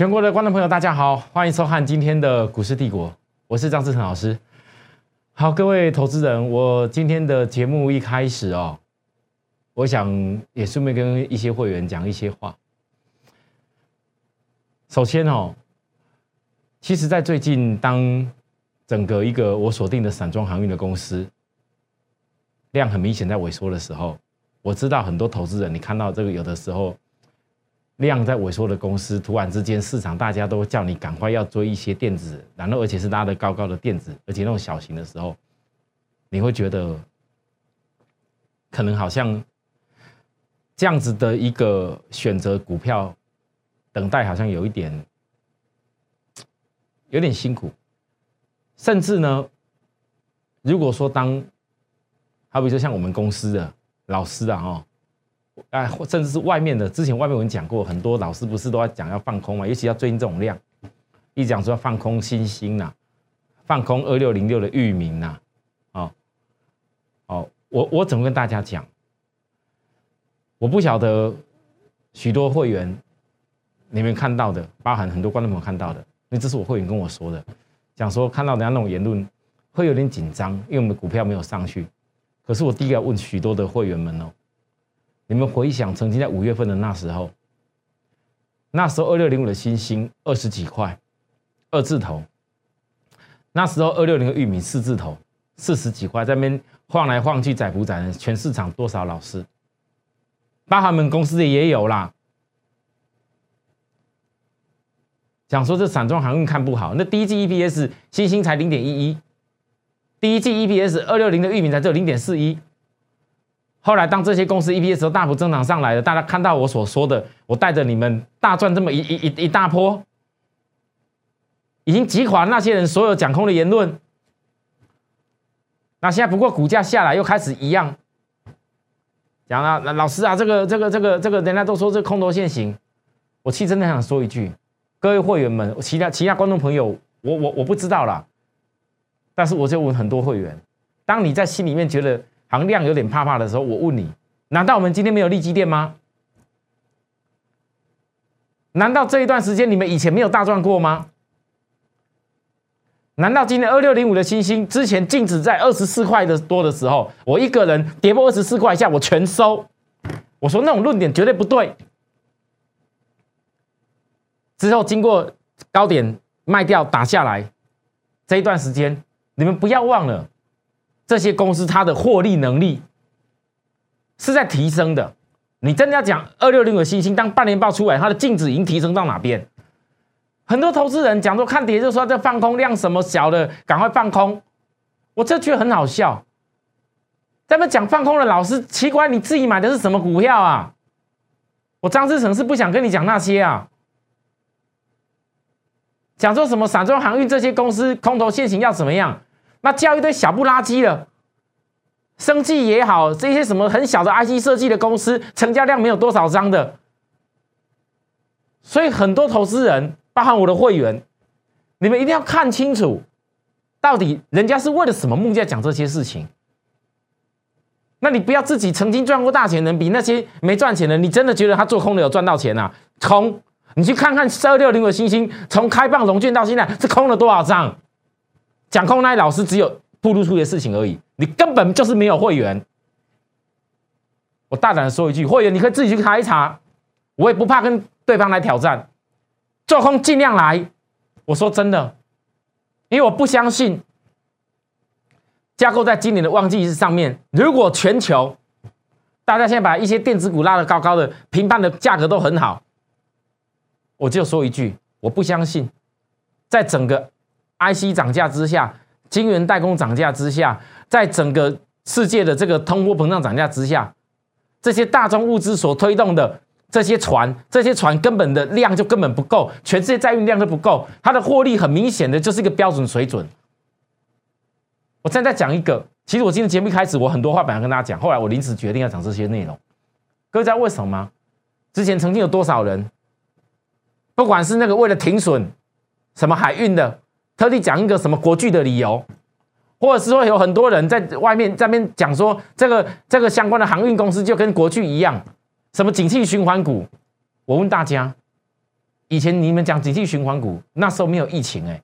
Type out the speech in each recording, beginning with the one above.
全国的观众朋友，大家好，欢迎收看今天的股市帝国，我是张志成老师。好，各位投资人，我今天的节目一开始哦，我想也顺便跟一些会员讲一些话。首先哦，其实，在最近当整个一个我锁定的散装航运的公司量很明显在萎缩的时候，我知道很多投资人，你看到这个有的时候。量在萎缩的公司，突然之间市场大家都叫你赶快要追一些电子，然后而且是拉的高高的电子，而且那种小型的时候，你会觉得可能好像这样子的一个选择股票等待，好像有一点有点辛苦，甚至呢，如果说当好比说像我们公司的老师啊，哦。哎，甚至是外面的，之前外面我们讲过，很多老师不是都要讲要放空嘛？尤其要最近这种量，一讲说要放空新兴呐，放空二六零六的域名呐，哦，哦，我我怎么跟大家讲？我不晓得许多会员你们看到的，包含很多观众朋友看到的，因为这是我会员跟我说的，讲说看到人家那种言论会有点紧张，因为我们的股票没有上去。可是我第一个要问许多的会员们哦。你们回想曾经在五月份的那时候，那时候二六零五的新星二十几块，二字头。那时候二六零的玉米四字头，四十几块，在那边晃来晃去，载不载人？全市场多少老师？包含我们公司的也有啦。讲说这散装航运看不好，那第一季 EPS 新星才零点一一，第一季 EPS 二六零的玉米才只有零点四一。后来，当这些公司 EPS 都大幅增长上来了，大家看到我所说的，我带着你们大赚这么一一一一大波，已经击垮那些人所有讲空的言论。那现在不过股价下来又开始一样，讲了，那老师啊，这个这个这个这个，人家都说这空头现行，我其实真的想说一句，各位会员们，其他其他观众朋友，我我我不知道啦，但是我就问很多会员，当你在心里面觉得。行量有点怕怕的时候，我问你：难道我们今天没有利基店吗？难道这一段时间你们以前没有大赚过吗？难道今天二六零五的星星之前净值在二十四块的多的时候，我一个人跌破二十四块以下，我全收？我说那种论点绝对不对。之后经过高点卖掉打下来，这一段时间你们不要忘了。这些公司它的获利能力是在提升的。你真的要讲二六零的星星，当半年报出来，它的净值已经提升到哪边？很多投资人讲说看跌就说这放空量什么小的，赶快放空。我这觉得很好笑。咱们讲放空的老师，奇怪，你自己买的是什么股票啊？我张志成是不想跟你讲那些啊。讲说什么散装航运这些公司空头现行要怎么样？那叫一堆小不拉几的，生计也好，这些什么很小的 IC 设计的公司，成交量没有多少张的，所以很多投资人，包含我的会员，你们一定要看清楚，到底人家是为了什么目的讲这些事情。那你不要自己曾经赚过大钱的人，比那些没赚钱的，你真的觉得他做空的有赚到钱啊？空，你去看看二六零的星星，从开放融券到现在是空了多少张？讲空那些老师只有铺露出的事情而已，你根本就是没有会员。我大胆的说一句，会员你可以自己去查一查，我也不怕跟对方来挑战，做空尽量来。我说真的，因为我不相信架构在今年的旺季上面，如果全球大家现在把一些电子股拉得高高的，评判的价格都很好，我就说一句，我不相信，在整个。IC 涨价之下，晶圆代工涨价之下，在整个世界的这个通货膨胀涨价之下，这些大宗物资所推动的这些船，这些船根本的量就根本不够，全世界载运量都不够，它的获利很明显的就是一个标准水准。我现在讲一个，其实我今天节目一开始我很多话本来跟大家讲，后来我临时决定要讲这些内容。各位知道为什么吗？之前曾经有多少人，不管是那个为了停损，什么海运的。特地讲一个什么国剧的理由，或者是说有很多人在外面在边讲说这个这个相关的航运公司就跟国剧一样，什么景气循环股？我问大家，以前你们讲景气循环股，那时候没有疫情哎，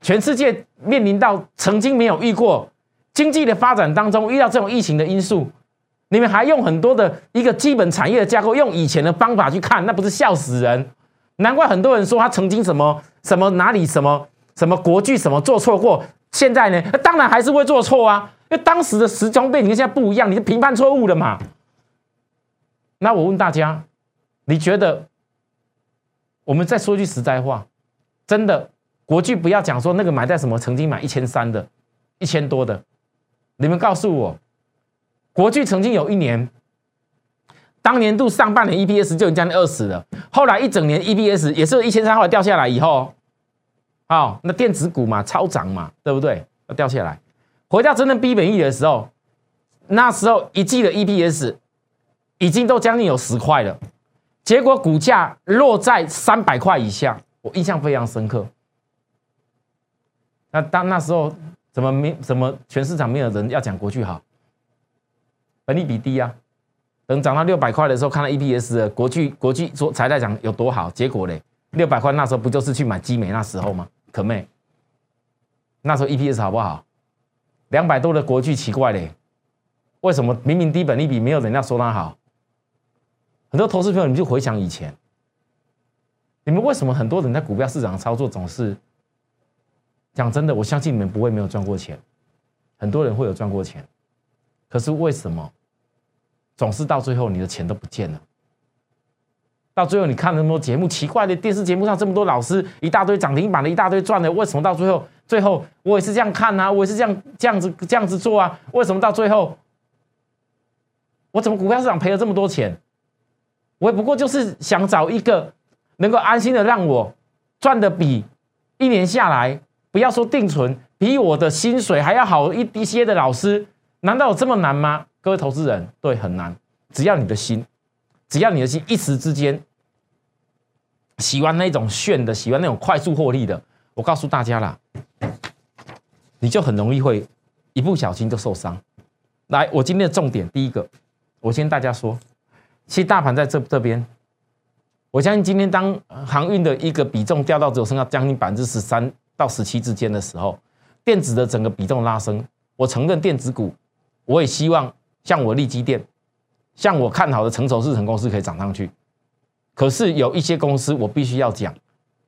全世界面临到曾经没有遇过经济的发展当中遇到这种疫情的因素，你们还用很多的一个基本产业的架构，用以前的方法去看，那不是笑死人？难怪很多人说他曾经什么什么哪里什么什么国剧什么做错过，现在呢，那当然还是会做错啊，因为当时的时装背景跟现在不一样，你是评判错误了嘛？那我问大家，你觉得？我们再说句实在话，真的，国剧不要讲说那个买在什么，曾经买一千三的，一千多的，你们告诉我，国剧曾经有一年，当年度上半年 EPS 就已经将近二十了，后来一整年 EPS 也是一千三，后来掉下来以后，哦，那电子股嘛，超涨嘛，对不对？要掉下来，回到真正逼本益的时候，那时候一季的 EPS 已经都将近有十块了。结果股价落在三百块以下，我印象非常深刻。那当那时候怎么没怎么全市场没有人要讲国巨好？本利比低啊，等涨到六百块的时候，看到 EPS 的国巨国巨说才在讲有多好，结果嘞，六百块那时候不就是去买基美那时候吗？可妹，那时候 EPS 好不好？两百多的国巨奇怪嘞，为什么明明低本利比没有人家说它好？很多投资朋友，你就回想以前，你们为什么很多人在股票市场操作总是讲真的？我相信你们不会没有赚过钱，很多人会有赚过钱，可是为什么总是到最后你的钱都不见了？到最后你看那么多节目，奇怪的电视节目上这么多老师，一大堆涨停板的，一大堆赚的，为什么到最后最后我也是这样看啊，我也是这样这样子这样子做啊？为什么到最后我怎么股票市场赔了这么多钱？我也不过就是想找一个能够安心的让我赚的比一年下来不要说定存比我的薪水还要好一一些的老师，难道有这么难吗？各位投资人，对，很难。只要你的心，只要你的心一时之间喜欢那种炫的，喜欢那种快速获利的，我告诉大家啦，你就很容易会一不小心就受伤。来，我今天的重点，第一个，我先大家说。其实大盘在这这边，我相信今天当航运的一个比重掉到只有剩下将近百分之十三到十七之间的时候，电子的整个比重拉升。我承认电子股，我也希望像我利基电，像我看好的成熟市成公司可以涨上去。可是有一些公司我必须要讲，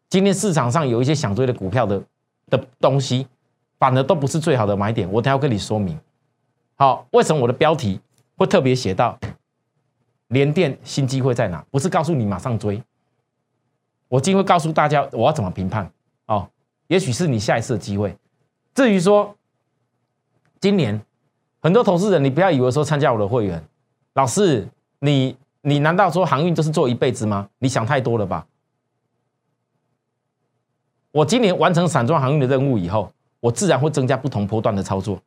今天市场上有一些想追的股票的的东西，反而都不是最好的买点。我等下跟你说明。好，为什么我的标题会特别写到？联电新机会在哪？不是告诉你马上追，我今天会告诉大家我要怎么评判哦。也许是你下一次的机会。至于说今年很多投资人，你不要以为说参加我的会员，老师，你你难道说航运就是做一辈子吗？你想太多了吧？我今年完成散装航运的任务以后，我自然会增加不同波段的操作。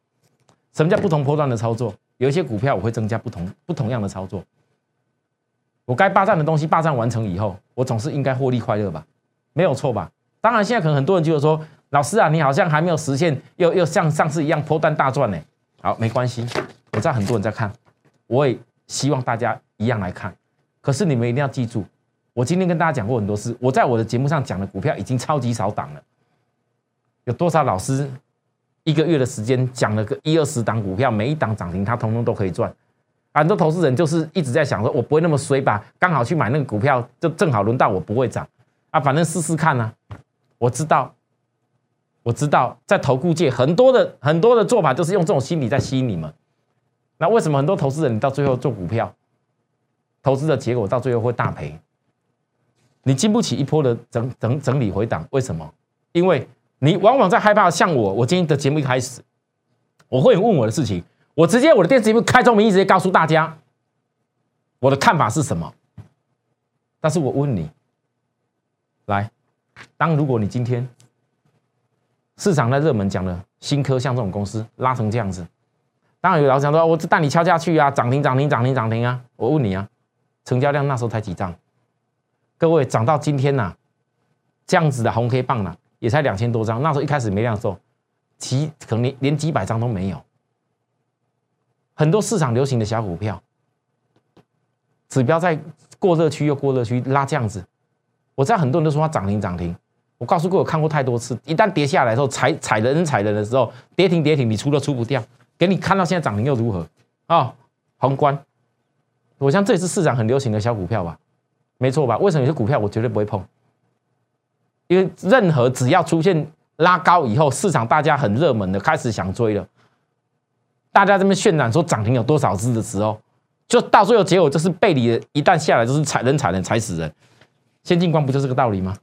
什么叫不同波段的操作？有一些股票我会增加不同不同样的操作。我该霸占的东西霸占完成以后，我总是应该获利快乐吧？没有错吧？当然，现在可能很多人觉得说，老师啊，你好像还没有实现，又又像上次一样波段大赚呢。好，没关系，我知道很多人在看，我也希望大家一样来看。可是你们一定要记住，我今天跟大家讲过很多次，我在我的节目上讲的股票已经超级少档了。有多少老师一个月的时间讲了个一二十档股票，每一档涨停，他通通都可以赚。很多投资人就是一直在想说，我不会那么衰吧？刚好去买那个股票，就正好轮到我不会涨啊，反正试试看啊。我知道，我知道，在投顾界很多的很多的做法，都是用这种心理在吸引你们。那为什么很多投资人你到最后做股票，投资的结果到最后会大赔？你经不起一波的整整整理回档，为什么？因为你往往在害怕。像我，我今天的节目一开始，我会问我的事情。我直接我的电视节目开中名义直接告诉大家我的看法是什么，但是我问你，来，当如果你今天市场在热门讲的新科像这种公司拉成这样子，当然有老师讲说，我带你敲下去啊，涨停涨停涨停涨停啊，我问你啊，成交量那时候才几张？各位涨到今天呐，这样子的红 K 棒呢，也才两千多张，那时候一开始没量的时候，几可能连连几百张都没有。很多市场流行的小股票，指标在过热区又过热区拉这样子，我知道很多人都说它涨停涨停，我告诉过我看过太多次，一旦跌下来的时候，踩踩人踩人的时候，跌停跌停，你出都出不掉。给你看到现在涨停又如何啊？宏观，我想这也是市场很流行的小股票吧？没错吧？为什么有些股票我绝对不会碰？因为任何只要出现拉高以后，市场大家很热门的开始想追了，大家这边渲染说涨停有多少只的时候，就到最后结果就是背离的，一旦下来就是踩人踩人踩死人。先进光不就是个道理吗？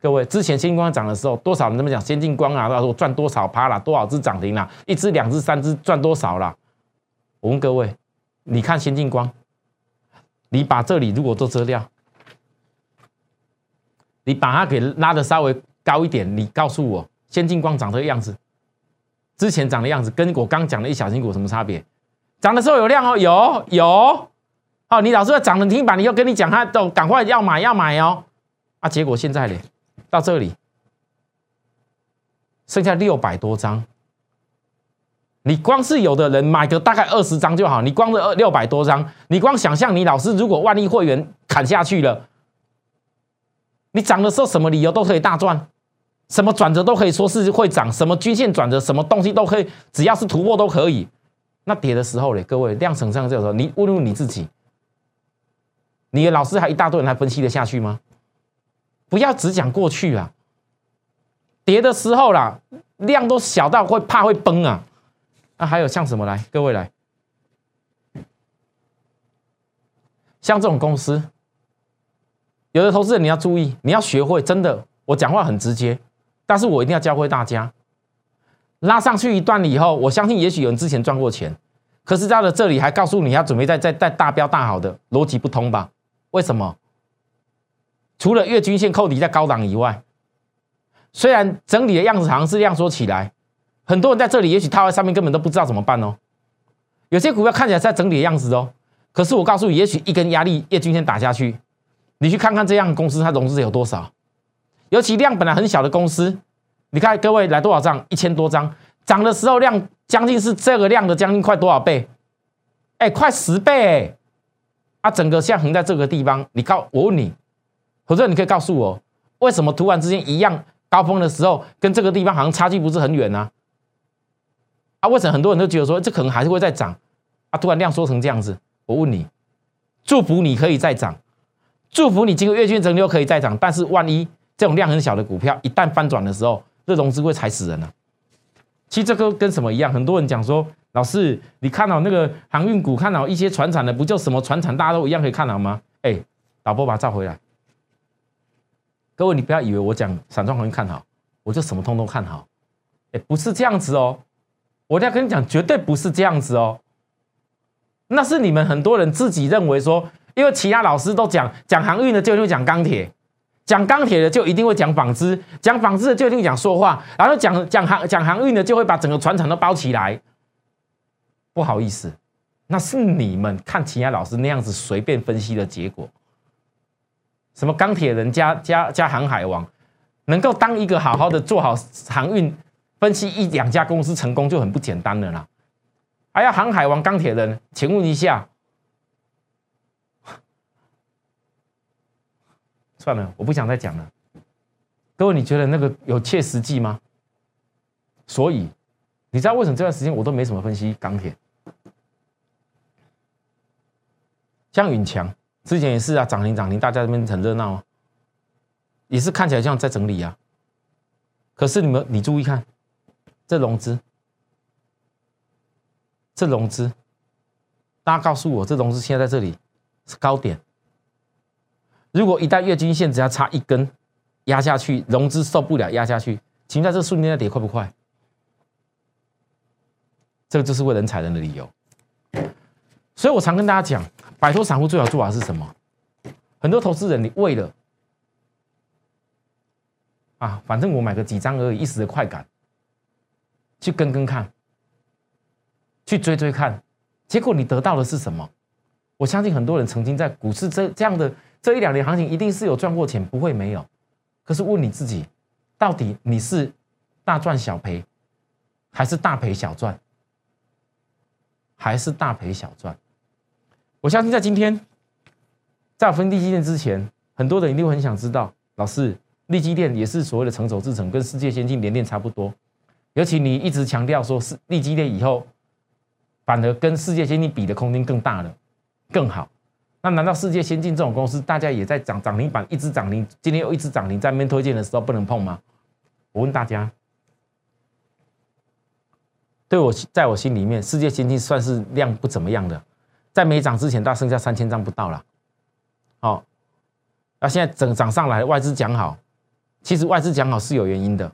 各位，之前先进光涨的时候，多少人这么讲？先进光啊，到时候赚多少趴啦，多少只涨停啦？一只、两只、三只赚多少啦？我问各位，你看先进光，你把这里如果做遮掉。你把它给拉的稍微高一点，你告诉我，先进光长这个样子，之前长的样子，跟我刚讲的一小型股什么差别？涨的时候有量哦，有有，哦，你老是要涨的停板，你又跟你讲，他都赶快要买要买哦，啊，结果现在呢，到这里剩下六百多张，你光是有的人买个大概二十张就好，你光是二六百多张，你光想象你老师如果万一会员砍下去了。你涨的时候，什么理由都可以大赚，什么转折都可以说是会涨，什么均线转折，什么东西都可以，只要是突破都可以。那跌的时候呢？各位量成上这个时候，你问问你自己，你的老师还一大堆人还分析得下去吗？不要只讲过去啊，跌的时候啦，量都小到会怕会崩啊。那还有像什么来？各位来，像这种公司。有的投资人你要注意，你要学会真的，我讲话很直接，但是我一定要教会大家，拉上去一段了以后，我相信也许有人之前赚过钱，可是到了这里还告诉你要准备再再再大标大好的，逻辑不通吧？为什么？除了月均线扣底在高档以外，虽然整理的样子好像是量缩起来，很多人在这里也许套在上面根本都不知道怎么办哦。有些股票看起来在整理的样子哦，可是我告诉你，也许一根压力月均线打下去。你去看看这样的公司，它融资有多少？尤其量本来很小的公司，你看各位来多少张？一千多张，涨的时候量将近是这个量的将近快多少倍？哎，快十倍！啊，整个像横在这个地方，你告我问你，或者你可以告诉我，为什么突然之间一样高峰的时候，跟这个地方好像差距不是很远呢？啊，为什么很多人都觉得说这可能还是会再涨？啊，突然量缩成这样子，我问你，祝福你可以再涨。祝福你，经过月均整理可以再涨，但是万一这种量很小的股票一旦翻转的时候，这融资会踩死人了。其实这个跟什么一样？很多人讲说，老师，你看到那个航运股，看到一些船产的，不就什么船产大家都一样可以看好吗？哎，导播把它照回来。各位，你不要以为我讲散装航运看好，我就什么通通看好。哎，不是这样子哦，我要跟你讲，绝对不是这样子哦。那是你们很多人自己认为说。因为其他老师都讲讲航运的就一定讲钢铁，讲钢铁的就一定会讲纺织，讲纺织的就一定讲说话，然后讲讲航讲航运的就会把整个船厂都包起来。不好意思，那是你们看其他老师那样子随便分析的结果。什么钢铁人加加加航海王，能够当一个好好的做好航运分析一两家公司成功就很不简单了啦。还要航海王钢铁人，请问一下。算了，我不想再讲了。各位，你觉得那个有切实际吗？所以，你知道为什么这段时间我都没什么分析钢铁？像允强之前也是啊，涨停涨停，大家这边很热闹啊，也是看起来像在整理啊。可是你们，你注意看，这融资，这融资，大家告诉我，这融资现在在这里是高点。如果一旦月均线只要差一根压下去，融资受不了压下去，请问这瞬间要跌快不快？这个就是为人踩人的理由。所以我常跟大家讲，摆脱散户最好做法是什么？很多投资人，你为了啊，反正我买个几张而已，一时的快感，去跟跟看，去追追看，结果你得到的是什么？我相信很多人曾经在股市这这样的。这一两年行情一定是有赚过钱，不会没有。可是问你自己，到底你是大赚小赔，还是大赔小赚，还是大赔小赚？我相信在今天，在我分析基金之前，很多人一定会很想知道，老师，利基电也是所谓的成熟制程，跟世界先进联电差不多。尤其你一直强调说是利基电以后，反而跟世界先进比的空间更大了，更好。那难道世界先进这种公司，大家也在涨涨停板，一直涨停，今天又一直涨停，在面推荐的时候不能碰吗？我问大家，对我在我心里面，世界先进算是量不怎么样的，在没涨之前，大剩下三千张不到了。好，那现在整涨上来，外资讲好，其实外资讲好是有原因的。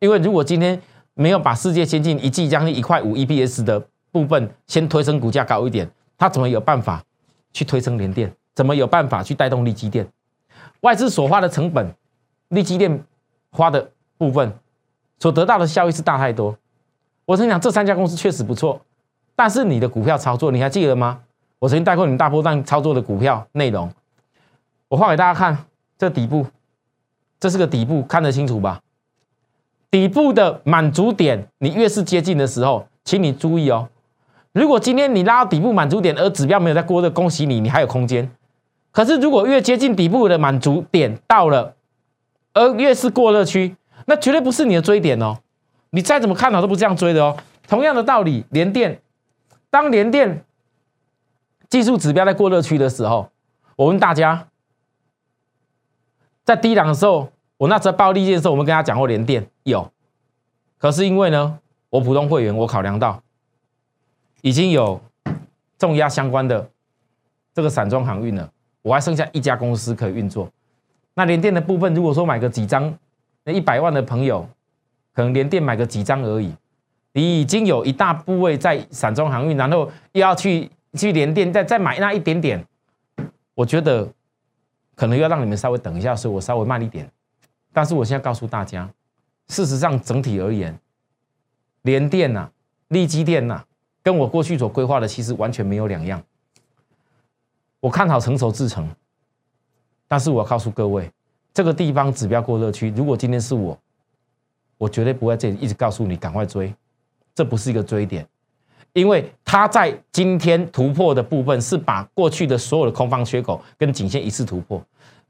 因为如果今天没有把世界先进一季将近一块五 EPS 的部分先推升股价高一点，它怎么有办法去推升联电？怎么有办法去带动利基电？外资所花的成本，利基电花的部分所得到的效益是大太多。我曾讲这三家公司确实不错，但是你的股票操作你还记得吗？我曾经带过你们大波段操作的股票内容，我画给大家看，这底部，这是个底部，看得清楚吧？底部的满足点，你越是接近的时候，请你注意哦。如果今天你拉到底部满足点，而指标没有在过热，恭喜你，你还有空间。可是如果越接近底部的满足点到了，而越是过热区，那绝对不是你的追点哦。你再怎么看好都不这样追的哦。同样的道理，连电，当联电技术指标在过热区的时候，我问大家，在低档的时候。我那时候报利剑的时候，我们跟他讲过连电有，可是因为呢，我普通会员我考量到已经有重压相关的这个散装航运了，我还剩下一家公司可以运作。那连电的部分，如果说买个几张，那一百万的朋友可能连电买个几张而已，你已经有一大部位在散装航运，然后又要去去连电再再买那一点点，我觉得可能要让你们稍微等一下，所以我稍微慢一点。但是我现在告诉大家，事实上整体而言，联电呐、利基电呐，跟我过去所规划的其实完全没有两样。我看好成熟制程，但是我告诉各位，这个地方指标过热区，如果今天是我，我绝对不会这里一直告诉你赶快追，这不是一个追点，因为它在今天突破的部分是把过去的所有的空方缺口跟颈线一次突破，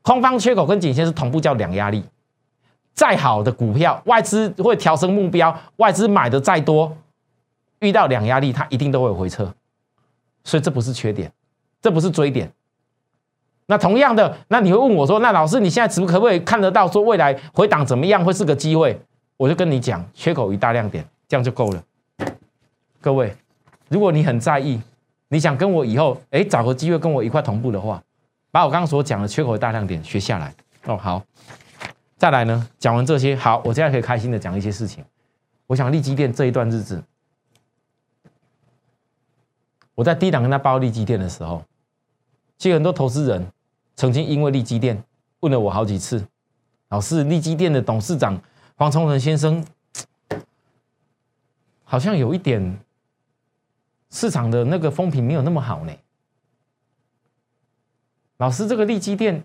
空方缺口跟颈线是同步叫两压力。再好的股票，外资会调升目标，外资买的再多，遇到两压力，它一定都会回撤，所以这不是缺点，这不是追点。那同样的，那你会问我说，那老师你现在可不可以看得到说未来回档怎么样会是个机会？我就跟你讲，缺口一大亮点，这样就够了。各位，如果你很在意，你想跟我以后哎找个机会跟我一块同步的话，把我刚刚所讲的缺口大亮点学下来哦，好。再来呢？讲完这些，好，我现在可以开心的讲一些事情。我想利基店这一段日子，我在低档跟他报利基店的时候，其实很多投资人曾经因为利基店问了我好几次：“老师，利基店的董事长黄崇仁先生，好像有一点市场的那个风评没有那么好呢。”老师，这个利基店。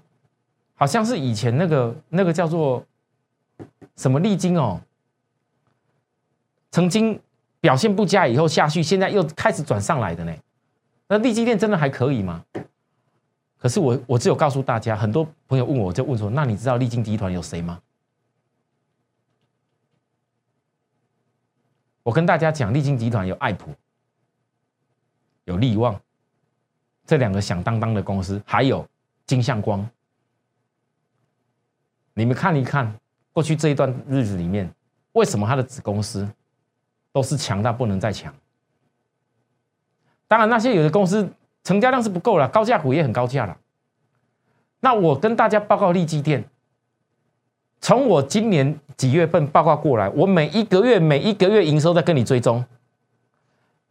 好像是以前那个那个叫做什么利金哦，曾经表现不佳以后下去，现在又开始转上来的呢。那利基店真的还可以吗？可是我我只有告诉大家，很多朋友问我就问说，那你知道利金集团有谁吗？我跟大家讲，利金集团有爱普、有利旺这两个响当当的公司，还有金相光。你们看一看，过去这一段日子里面，为什么它的子公司都是强到不能再强？当然，那些有的公司成交量是不够了，高价股也很高价了。那我跟大家报告利基店，从我今年几月份报告过来，我每一个月每一个月营收在跟你追踪，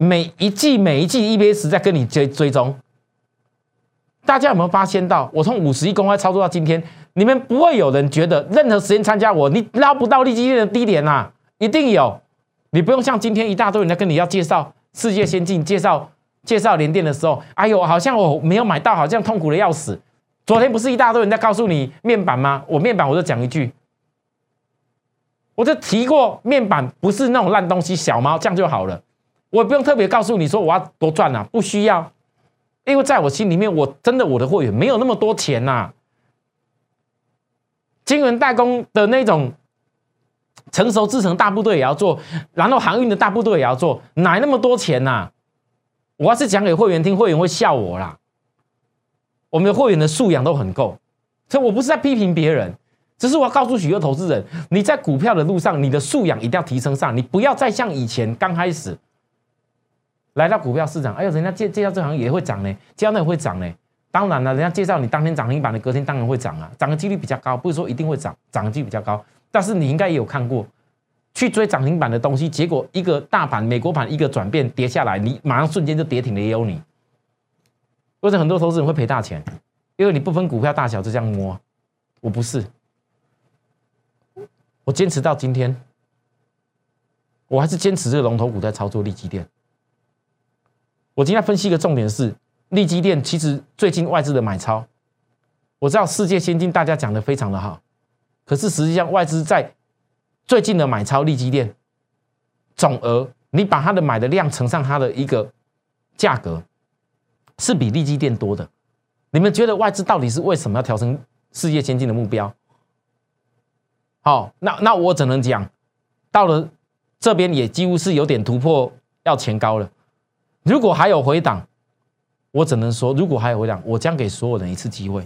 每一季每一季 EPS 在跟你追追踪。大家有没有发现到，我从五十亿公开操作到今天？你们不会有人觉得任何时间参加我，你捞不到利基店的低点呐？一定有，你不用像今天一大堆人在跟你要介绍世界先进，介绍介绍联电的时候，哎呦，好像我没有买到，好像痛苦的要死。昨天不是一大堆人在告诉你面板吗？我面板我就讲一句，我就提过面板不是那种烂东西，小猫这样就好了，我也不用特别告诉你说我要多赚啊，不需要，因为在我心里面，我真的我的会员没有那么多钱呐。晶圆代工的那种成熟制成大部队也要做，然后航运的大部队也要做，哪那么多钱呐？我要是讲给会员听，会员会笑我啦。我们的会员的素养都很够，所以我不是在批评别人，只是我要告诉许多投资人，你在股票的路上，你的素养一定要提升上，你不要再像以前刚开始来到股票市场，哎呦，人家介介绍这行也会涨呢，介绍那也会涨呢。当然了，人家介绍你当天涨停板的，隔天当然会涨啊，涨的几率比较高，不是说一定会涨，涨的几率比较高。但是你应该也有看过，去追涨停板的东西，结果一个大盘美国盘一个转变跌下来，你马上瞬间就跌停的也有你。或者很多投资人会赔大钱，因为你不分股票大小就这样摸，我不是，我坚持到今天，我还是坚持这个龙头股在操作利基电。我今天分析一个重点是。利基电其实最近外资的买超，我知道世界先进大家讲的非常的好，可是实际上外资在最近的买超利基电总额，你把它的买的量乘上它的一个价格，是比利基电多的。你们觉得外资到底是为什么要调成世界先进的目标？好，那那我只能讲，到了这边也几乎是有点突破要前高了。如果还有回档。我只能说，如果还有回档，我将给所有人一次机会。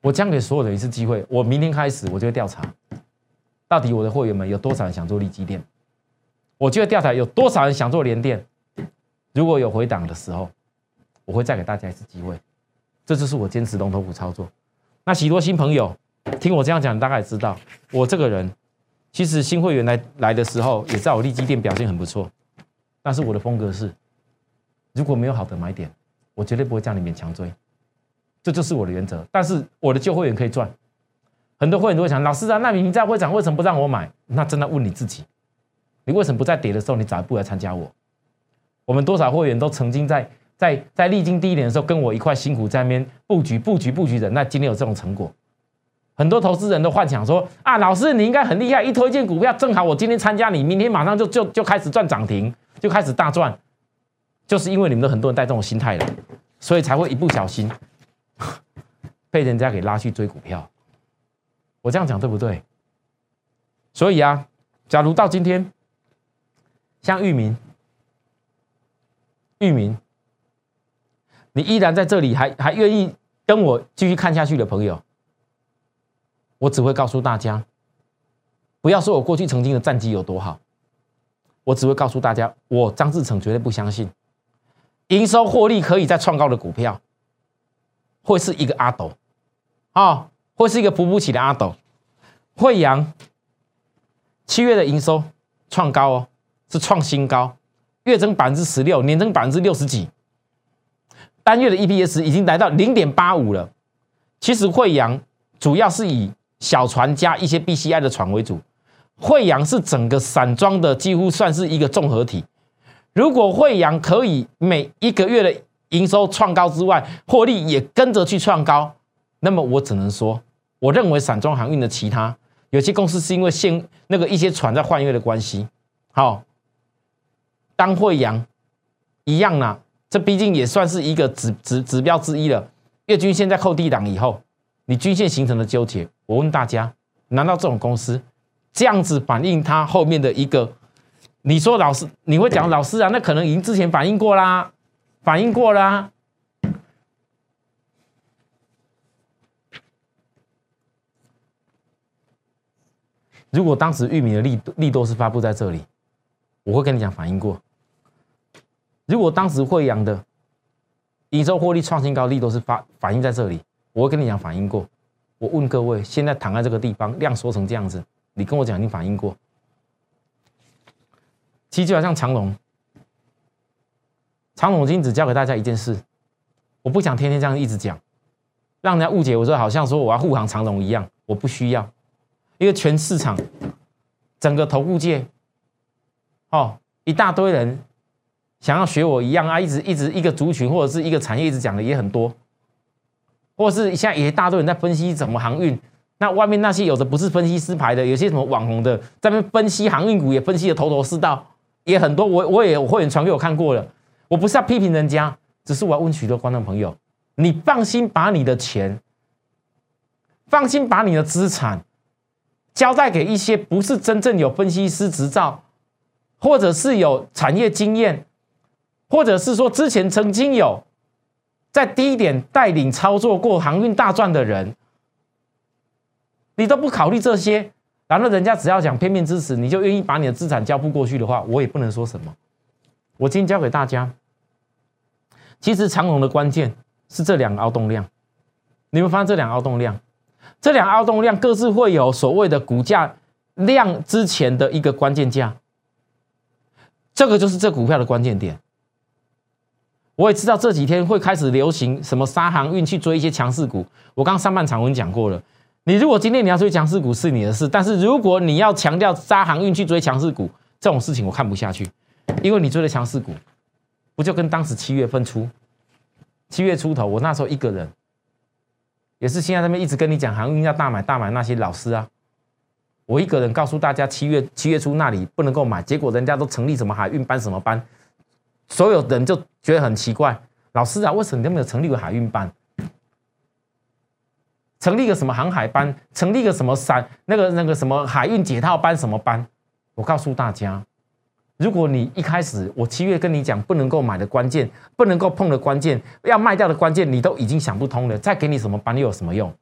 我将给所有人一次机会。我明天开始，我就会调查，到底我的会员们有多少人想做利基店，我就会调查有多少人想做连电。如果有回档的时候，我会再给大家一次机会。这就是我坚持龙头股操作。那许多新朋友听我这样讲，大概知道我这个人，其实新会员来来的时候，也在我利基店表现很不错，但是我的风格是。如果没有好的买点，我绝对不会叫你勉强追，这就是我的原则。但是我的旧会员可以赚，很多会员都会想，老师啊，那你在会长为什么不让我买？那真的问你自己，你为什么不在跌的时候你早一步来参加我？我们多少会员都曾经在在在历经低点的时候跟我一块辛苦在那边布局布局布局的，那今天有这种成果。很多投资人都幻想说啊，老师你应该很厉害，一推荐股票正好我今天参加你，明天马上就就就开始赚涨停，就开始大赚。就是因为你们的很多人带这种心态了，所以才会一不小心 被人家给拉去追股票。我这样讲对不对？所以啊，假如到今天，像域名、域名，你依然在这里，还还愿意跟我继续看下去的朋友，我只会告诉大家，不要说我过去曾经的战绩有多好，我只会告诉大家，我张志成绝对不相信。营收获利可以再创高的股票，会是一个阿斗，啊，会是一个扶不起的阿斗。惠阳七月的营收创高哦，是创新高，月增百分之十六，年增百分之六十几，单月的 EPS 已经来到零点八五了。其实惠阳主要是以小船加一些 BCI 的船为主，惠阳是整个散装的几乎算是一个综合体。如果惠阳可以每一个月的营收创高之外，获利也跟着去创高，那么我只能说，我认为散装航运的其他有些公司是因为现那个一些船在换月的关系，好，当惠阳一样呢，这毕竟也算是一个指指指标之一了。月均线在扣低档以后，你均线形成的纠结，我问大家，难道这种公司这样子反映它后面的一个？你说老师，你会讲老师啊？那可能已经之前反映过啦，反映过啦。如果当时玉米的利利多是发布在这里，我会跟你讲反映过。如果当时惠阳的营收获利创新高，利多是发反映在这里，我会跟你讲反映过。我问各位，现在躺在这个地方，量缩成这样子，你跟我讲你反映过？其实就好像长隆，长隆今天只教给大家一件事，我不想天天这样一直讲，让人家误解我说好像说我要护航长隆一样，我不需要，因为全市场整个投顾界，哦，一大堆人想要学我一样啊，一直一直一个族群或者是一个产业一直讲的也很多，或者是现在也一大堆人在分析怎么航运。那外面那些有的不是分析师牌的，有些什么网红的在那分析航运股也分析的头头是道。也很多，我我也有会员传给我看过了。我不是要批评人家，只是我要问许多观众朋友：你放心把你的钱放心把你的资产交代给一些不是真正有分析师执照，或者是有产业经验，或者是说之前曾经有在低点带领操作过航运大赚的人，你都不考虑这些，然后人家只要讲片面支持，你就愿意把你的资产交付过去的话，我也不能说什么。我今天教给大家，其实长龙的关键是这两个凹动量。你们发现这两个凹动量，这两个凹动量各自会有所谓的股价量之前的一个关键价，这个就是这股票的关键点。我也知道这几天会开始流行什么沙航运去追一些强势股。我刚上半场我讲过了，你如果今天你要追强势股是你的事，但是如果你要强调沙航运去追强势股这种事情，我看不下去，因为你追的强势股，不就跟当时七月份出、七月初头，我那时候一个人。也是现在那边一直跟你讲航运要大买大买那些老师啊，我一个人告诉大家七月七月初那里不能够买，结果人家都成立什么海运班什么班，所有人就觉得很奇怪，老师啊，为什么你都没有成立个海运班？成立个什么航海班？成立个什么散那个那个什么海运解套班什么班？我告诉大家。如果你一开始我七月跟你讲不能够买的关键，不能够碰的关键，要卖掉的关键，你都已经想不通了，再给你什么班又有什么用？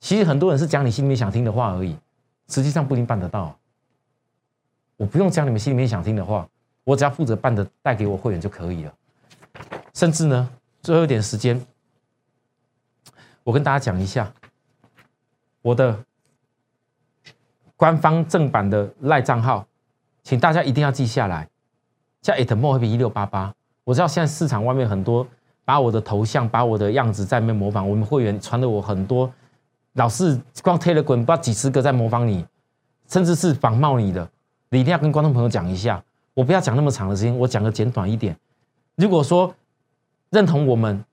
其实很多人是讲你心里面想听的话而已，实际上不一定办得到。我不用讲你们心里面想听的话，我只要负责办的带给我会员就可以了。甚至呢，最后一点时间，我跟大家讲一下我的官方正版的赖账号。请大家一定要记下来，叫 atmo 比一六八八。我知道现在市场外面很多把我的头像、把我的样子在那边模仿，我们会员传了我很多，老是光贴了滚，不知道几十个在模仿你，甚至是仿冒你的。你一定要跟观众朋友讲一下，我不要讲那么长的时间，我讲个简短一点。如果说认同我们，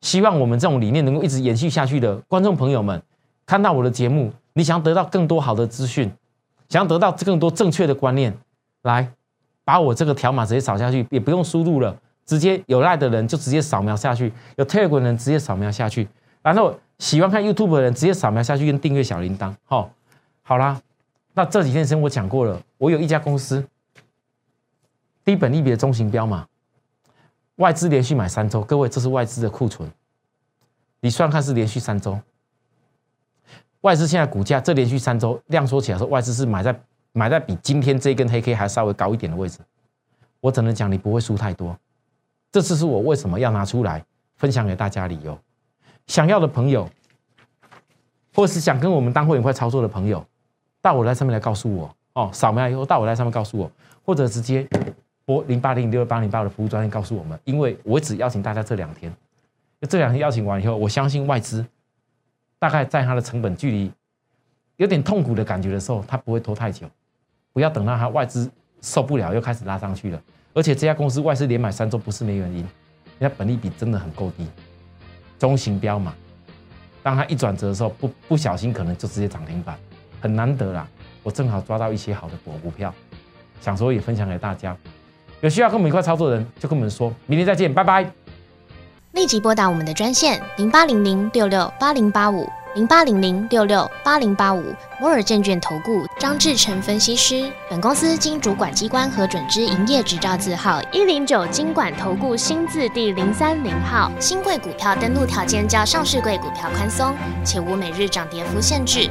希望我们这种理念能够一直延续下去的观众朋友们，看到我的节目，你想要得到更多好的资讯，想要得到更多正确的观念。来，把我这个条码直接扫下去，也不用输入了，直接有赖的人就直接扫描下去，有 take 人直接扫描下去，然后喜欢看 YouTube 的人直接扫描下去跟订阅小铃铛。好，好啦，那这几天时间我讲过了，我有一家公司，低本利比的中型标嘛，外资连续买三周，各位这是外资的库存，你算看是连续三周，外资现在股价这连续三周量缩起来说，外资是买在。买在比今天这根黑 K 还稍微高一点的位置，我只能讲你不会输太多。这次是我为什么要拿出来分享给大家理由。想要的朋友，或是想跟我们当会员快操作的朋友，到我来上面来告诉我哦。扫描以后到我来上面告诉我，或者直接拨零八零六八零八的服务专线告诉我们。因为我只邀请大家这两天，这两天邀请完以后，我相信外资大概在它的成本距离有点痛苦的感觉的时候，它不会拖太久。不要等到它外资受不了又开始拉上去了，而且这家公司外资连买三周不是没原因，人家本利比真的很够低，中型标嘛，当它一转折的时候，不不小心可能就直接涨停板，很难得啦。我正好抓到一些好的股股票，想说也分享给大家，有需要跟我们一块操作的人就跟我们说，明天再见，拜拜。立即拨打我们的专线零八零零六六八零八五。零八零零六六八零八五摩尔证券投顾张志成分析师，本公司经主管机关核准之营业执照字号一零九金管投顾新字第零三零号。新贵股票登录条件较上市贵股票宽松，且无每日涨跌幅限制。